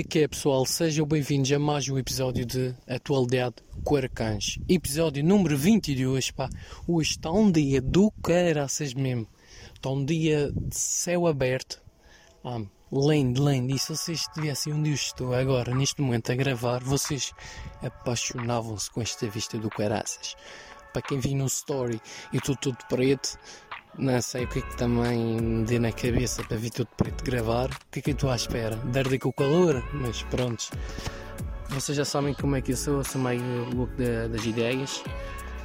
é que é, pessoal? Sejam bem-vindos a mais um episódio de Atualidade Arcães. Episódio número 22, pá. Hoje está um dia do caraças mesmo. Está um dia de céu aberto. Ah, lindo, lindo. E se vocês estivessem onde eu estou agora, neste momento, a gravar, vocês apaixonavam-se com esta vista do caraças. Para quem viu no story, eu estou todo preto. Não sei o que é que também me deu na cabeça para vir todo preto gravar. O que é que eu estou à espera? Dar com o calor? Mas pronto. Vocês já sabem como é que eu sou, eu sou meio louco das ideias.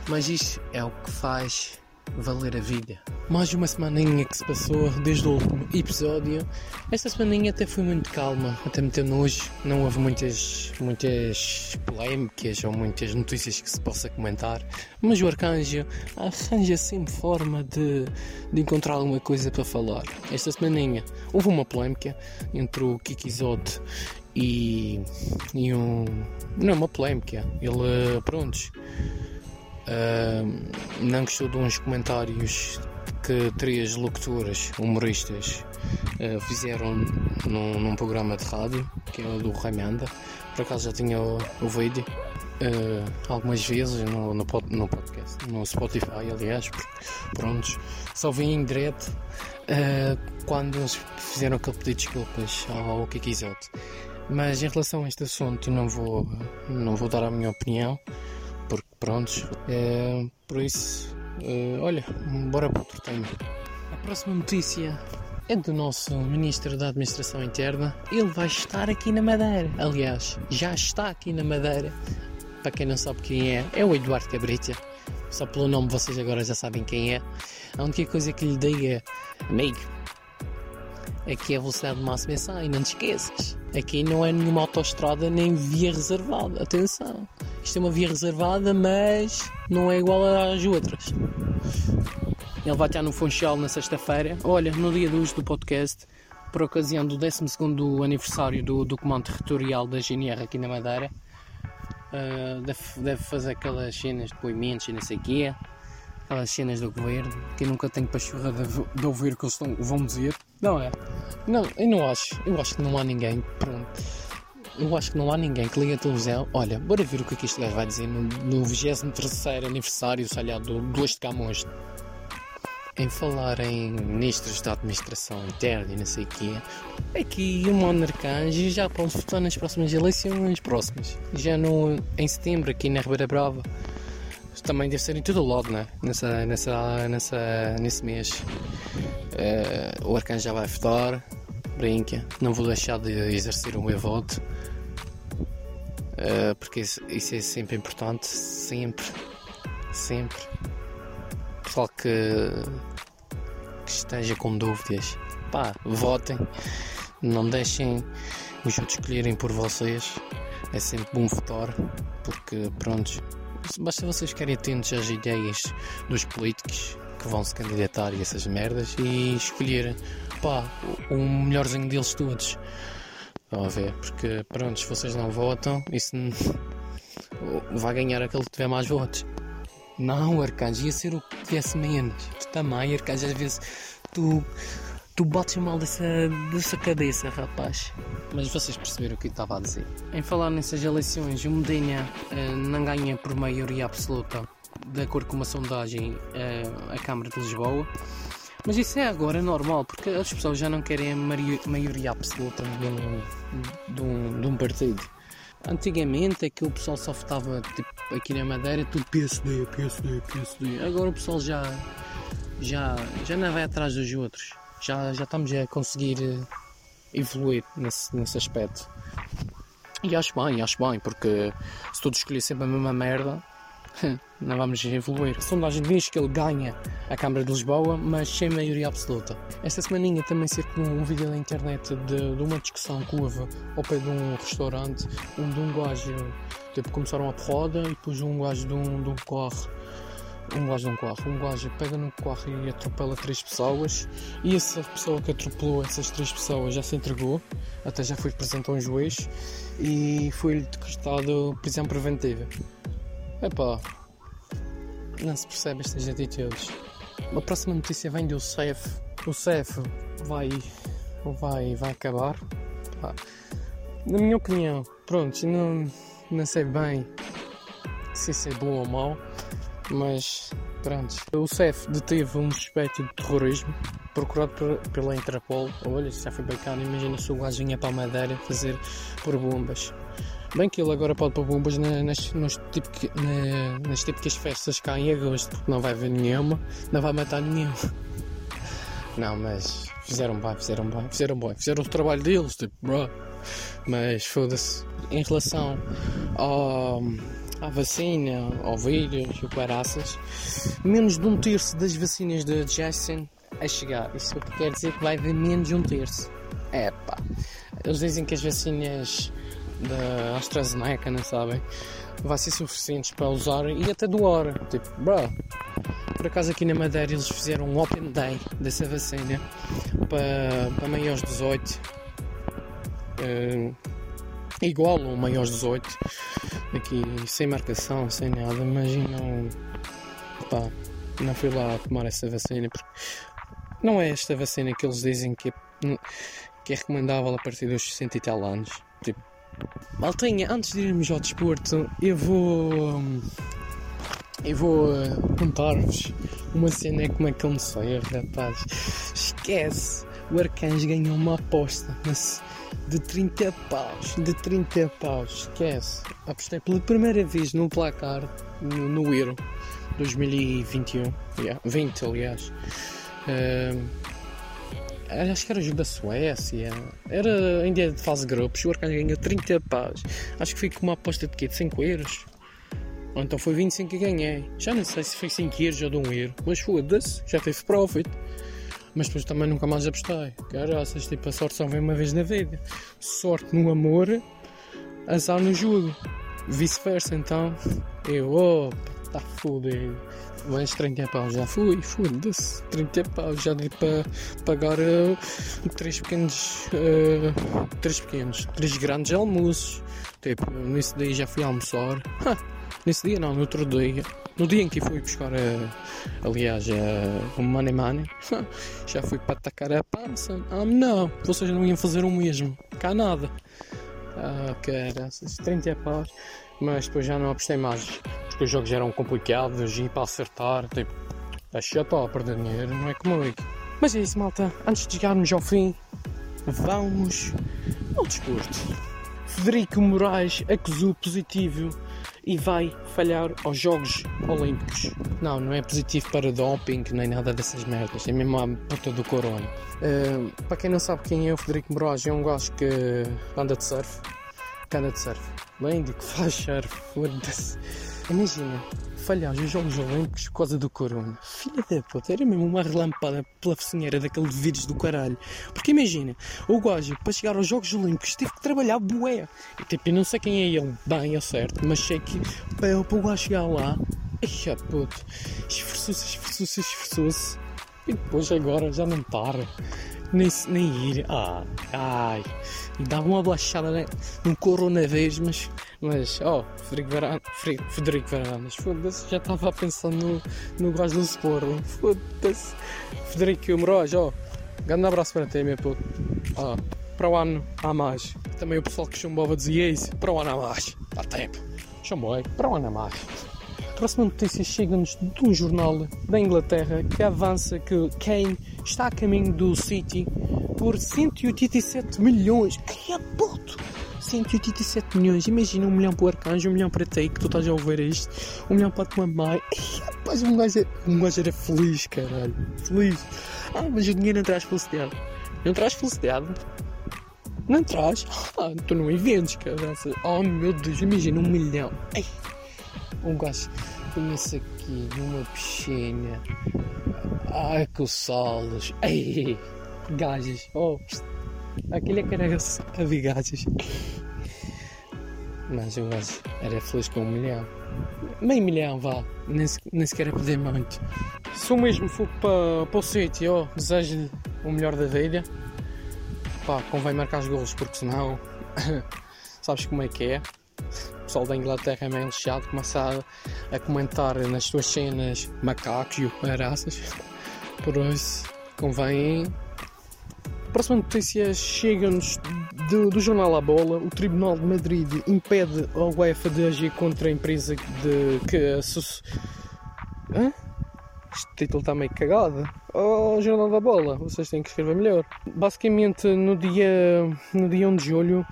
Mas isto é o que faz valer a vida. Mais uma semaninha que se passou desde o último episódio. Esta semaninha até foi muito calma, até me ter nojo. Não houve muitas, muitas polémicas ou muitas notícias que se possa comentar. Mas o Arcanjo arranja sempre forma de, de encontrar alguma coisa para falar. Esta semaninha houve uma polémica entre o Kiki Zote e, e um. Não, uma polémica. Ele, prontos Uh, não gostou de uns comentários que três locutoras humoristas uh, fizeram num, num, programa de rádio, que é o do Raimanda. Por acaso já tinha o, uh, algumas vezes no, no, no, podcast, no Spotify, aliás, prontos, só vim em direto uh, quando eles fizeram aquele pedido de desculpas ao, Kiki. Mas em relação a este assunto, não vou, não vou dar a minha opinião prontos, é, por isso, é, olha, bora para outro tema. A próxima notícia é do nosso Ministro da Administração Interna. Ele vai estar aqui na Madeira. Aliás, já está aqui na Madeira. Para quem não sabe quem é, é o Eduardo Cabrita. Só pelo nome vocês agora já sabem quem é. A única coisa que lhe dei é, amigo, aqui é a velocidade máxima 100, não te esqueças. Aqui não é nenhuma autoestrada nem via reservada. Atenção. Isto é uma via reservada, mas não é igual às outras. Ele vai estar no Funchal na sexta-feira. Olha, no dia de hoje do podcast, por ocasião do 12 aniversário do, do Comando Territorial da GNR aqui na Madeira. Uh, deve, deve, fazer aquelas cenas de poimentos e não sei o quê. Aquelas cenas do governo, que eu nunca tenho pachorra de, de ouvir o que eles estão, vão dizer. Não é? Não, eu não acho. Eu acho que não há ninguém. Pronto eu acho que não há ninguém que ligue a televisão. Olha, bora ver o que é que este gajo vai dizer no, no 23 aniversário, sei lá, do 2 de Camões. Em falar em ministros da administração interna e não sei o quê, aqui o Monarcanjo já pode votar nas próximas eleições próximas. Já no, em setembro, aqui na Ribeira Brava. Também deve ser em todo o lado, né? Nessa, nessa, nessa, nesse mês. Uh, o Arcanjo já vai votar brinca, não vou deixar de exercer o meu voto, uh, porque isso, isso, é sempre importante, sempre, sempre. Pessoal que, que esteja com dúvidas, pá, votem, não deixem os outros escolherem por vocês, é sempre bom votar, porque pronto, basta vocês ficarem atentos às ideias dos políticos que vão se candidatar e essas merdas e escolher pá, o melhorzinho deles todos. Estão a ver? Porque pronto, se vocês não votam, isso vai ganhar aquele que tiver mais votos. Não, Arcanjo, ia ser o que tivesse menos. Tu também, Arcanjo, às vezes tu, tu bates mal dessa, dessa cabeça, rapaz. Mas vocês perceberam o que eu estava a dizer. Em falar nessas eleições, o Medina uh, não ganha por maioria absoluta de acordo com uma sondagem a Câmara de Lisboa. Mas isso é agora normal, porque as pessoas já não querem a maioria absoluta de um, de um, de um partido. Antigamente o pessoal só votava tipo, aqui na Madeira tudo PSD, PSD, PSD. Agora o pessoal já, já, já não vai atrás dos outros. Já, já estamos a conseguir eh, evoluir nesse, nesse aspecto. E acho bem, acho bem, porque se todos escolher sempre a mesma merda, não vamos evoluir. A sondagem diz que ele ganha a Câmara de Lisboa, mas sem maioria absoluta. Esta semaninha também circulou um vídeo na internet de, de, uma discussão houve ao pé de um restaurante, onde um gajo, tipo, começaram a porrada e depois um gajo de um, de um corre um gajo de um carro, um gajo pega no carro e atropela três pessoas e essa pessoa que atropelou essas três pessoas já se entregou, até já foi presente a um juiz e foi-lhe decretado prisão preventiva. Epá, não se percebe estas atitudes. A próxima notícia vem do CEF. O CEF vai, vai, vai acabar. na minha opinião, pronto, não, não sei bem se isso é bom ou mau, mas pronto. O CEF deteve um suspeito de terrorismo procurado por, pela Interpol. Olha, isso já foi bacana. Imagina se o gajo vinha para a Madeira fazer por bombas. Bem que ele agora pode pôr bombas nas, nas, típica, na, nas típicas festas cá em agosto, porque não vai haver nenhuma, não vai matar nenhum. Não, mas fizeram bem, fizeram bem, fizeram bem, fizeram o trabalho deles, tipo, bro. Mas foda-se, em relação ao, à vacina, ao vírus e o caraças, menos de um terço das vacinas da Janssen a chegar. Isso quer dizer que vai haver menos de um terço. É pá. Eles dizem que as vacinas da AstraZeneca, não sabem? Vai ser suficientes para usar e até doar. Tipo, bro. Por acaso aqui na Madeira eles fizeram um Open Day dessa vacina para, para maiores de 18. Uh, igual ou maiores de 18. Aqui sem marcação, sem nada, mas não. Pá, não fui lá tomar essa vacina porque não é esta vacina que eles dizem que é, que é recomendável a partir dos 60 e tal anos. Tipo, Maltinha, antes de irmos ao desporto, eu vou. Eu vou uh, contar-vos uma cena como é que eu me sei, rapaz. Esquece! O Arcanjo ganhou uma aposta mas de 30 paus. De 30 paus, esquece. Apostei pela primeira vez no placar no, no Euro 2021. Yeah, 20, aliás. Uh, acho que era o jogo da Suécia. Era ainda de fase de grupos. O Arcanjo ganhou 30 paus. Acho que foi com uma aposta de quê? De 5 euros? Ou então foi 25 que ganhei. Já não sei se foi 5 euros ou de 1 euro. Mas foda-se, já teve profit. Mas depois também nunca mais apostei. Caraças, tipo, a sorte só vem uma vez na vida. Sorte no amor, azar no jogo. Vice-versa, então. Eu, opa, tá fodido vais 30 pau, já. Fui, foda-se, 30 pau, já dei para pagar uh, três pequenos, uh, pequenos, três grandes almoços, tipo, nesse dia já fui almoçar, nesse dia não, no outro dia, no dia em que fui buscar, uh, aliás, uh, money money, já fui para atacar a pança, ah não, vocês não iam fazer o mesmo, cá nada, ah, cara, 30 paus, mas depois já não apostei mais porque os jogos eram complicados e para acertar, tipo, a chata a perder dinheiro, não é comigo. Mas é isso, malta. Antes de chegarmos ao fim, vamos ao desporto. Federico Moraes acusou positivo e vai falhar aos Jogos Olímpicos. Não, não é positivo para doping nem nada dessas merdas, é mesmo a puta do corona. Uh, para quem não sabe quem é o Federico Moraes, é um gajo que anda de surf. Que anda de surf. Bem, de que faz surf, foda-se. Imagina, falhar os Jogos Olímpicos por causa do corona. Filha da puta, era mesmo uma relampada pela focinheira daquele vírus do caralho. Porque imagina, o gajo, para chegar aos Jogos Olímpicos, teve que trabalhar bué. E tipo, eu não sei quem é ele, bem, é certo, mas sei que para, o gajo chegar lá, ai puto, esforçou-se, esforçou-se, esforçou-se. E depois agora já não para. Nem, nem ir. Ah, ai. E dava uma baixada né, no coronavírus, mas mas, ó, oh, Frederico Varandas, foda-se, já estava a pensar no, no gajo do Sporting, foda-se. Frederico Moraes, ó, oh, grande abraço para ti, meu puto. Oh, para o ano há mais. Também o pessoal que chumbava dizia isso, para o ano há mais. Dá tempo. Chumboi, para o ano há mais. Próxima notícia chega-nos de um jornal da Inglaterra que avança que Kane está a caminho do City por 187 milhões. Que é puto! 187 milhões. Imagina um milhão para o arcanjo, um milhão para ti, que tu estás a ouvir isto, um milhão para a tua mãe. Rapaz, um gajo, é, um gajo era feliz, caralho. Feliz. Ah, mas o dinheiro não traz felicidade. Não traz felicidade? Não traz? Ah, tu não inventas, caralho. Oh meu Deus, imagina um milhão. Ei, um gajo conhece aqui numa piscina. Ai, que solos. Ei, gajas. Oh, Aquele é que era a vigagens. Mas o gajo era feliz com um milhão. Meio milhão, vá. Nem, nem sequer a pedir muito. Se o mesmo for para, para o sítio, oh, desejo o melhor da vida. Pá, convém marcar os golos, porque senão. sabes como é que é? Pessoal da Inglaterra é meio lixado, começa a, comentar nas suas cenas macacos e o caraças. Por isso, convém próxima notícia chega-nos do, do jornal A Bola, o Tribunal de Madrid impede a UEFA de agir contra a empresa de que. Hã? Este título está meio cagado. Oh, Jornal da Bola, vocês têm que escrever melhor. Basicamente, no dia, no dia 1 de julho,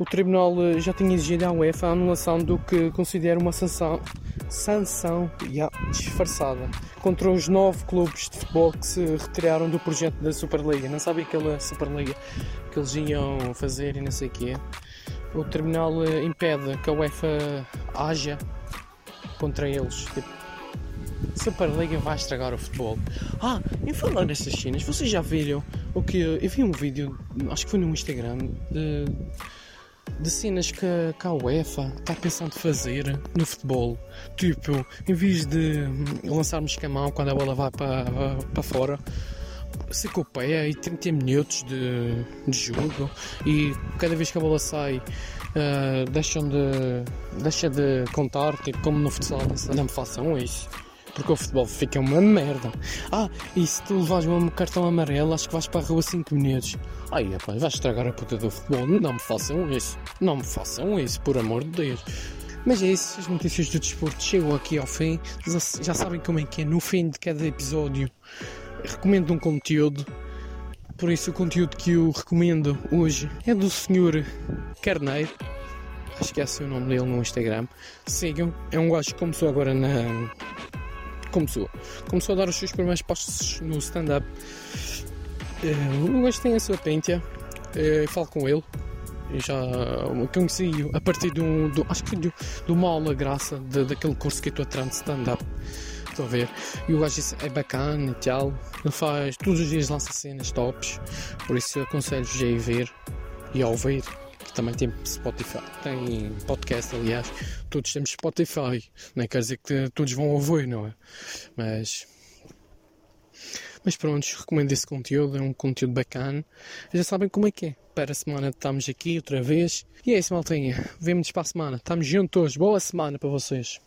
o Tribunal eh, já tinha exigido à UEFA a anulação do que considera uma sanção, sanção yeah, disfarçada contra os nove clubes de futebol que se retiraram do projeto da Superliga. Não sabem aquela Superliga que eles iam fazer e não sei o quê. O Tribunal eh, impede que a UEFA haja contra eles. Tipo, Superliga vai estragar o futebol. Ah, em falar nessas cenas, vocês já viram o que. Eu vi um vídeo, acho que foi no Instagram, de, de cenas que, que a UEFA está pensando fazer no futebol. Tipo, em vez de lançarmos camão quando a bola vai para, para fora se copeia e 30 minutos de, de jogo e cada vez que a bola sai uh, deixam de deixa de contar tipo como no futsal não me façam isso porque o futebol fica uma merda. Ah, e se tu levares um cartão amarelo, acho que vais para a rua 5 minutos. Ai, rapaz, vais estragar a puta do futebol. Não me façam isso. Não me façam isso, por amor de Deus. Mas é isso, as notícias do desporto chegam aqui ao fim. Já sabem como é que é. No fim de cada episódio, recomendo um conteúdo. Por isso, o conteúdo que eu recomendo hoje é do Sr. Carneiro. Acho que é assim o nome dele no Instagram. Sigam. É um gajo que começou agora na, começou. Começou a dar os seus primeiros passos no stand-up. Uh, o gajo tem a sua pentia, uh, falo com ele. Eu já conheci a partir do, do acho que do, do uma aula graça de, daquele curso que eu estou atrás de stand-up. Estou a ver. E o gajo disse, é bacana e tal. Ele faz, todos os dias lança cenas tops. Por isso aconselho-vos a ir ver e a ouvir que também tem Spotify, tem podcast, aliás, todos temos Spotify, não quer dizer que todos vão ouvir, não é? Mas. Mas pronto, recomendo esse conteúdo, é um conteúdo bacana. Já sabem como é que é. Para a semana estamos aqui outra vez. E é isso, maltinha. Vemo-nos para a semana. Estamos juntos. Boa semana para vocês.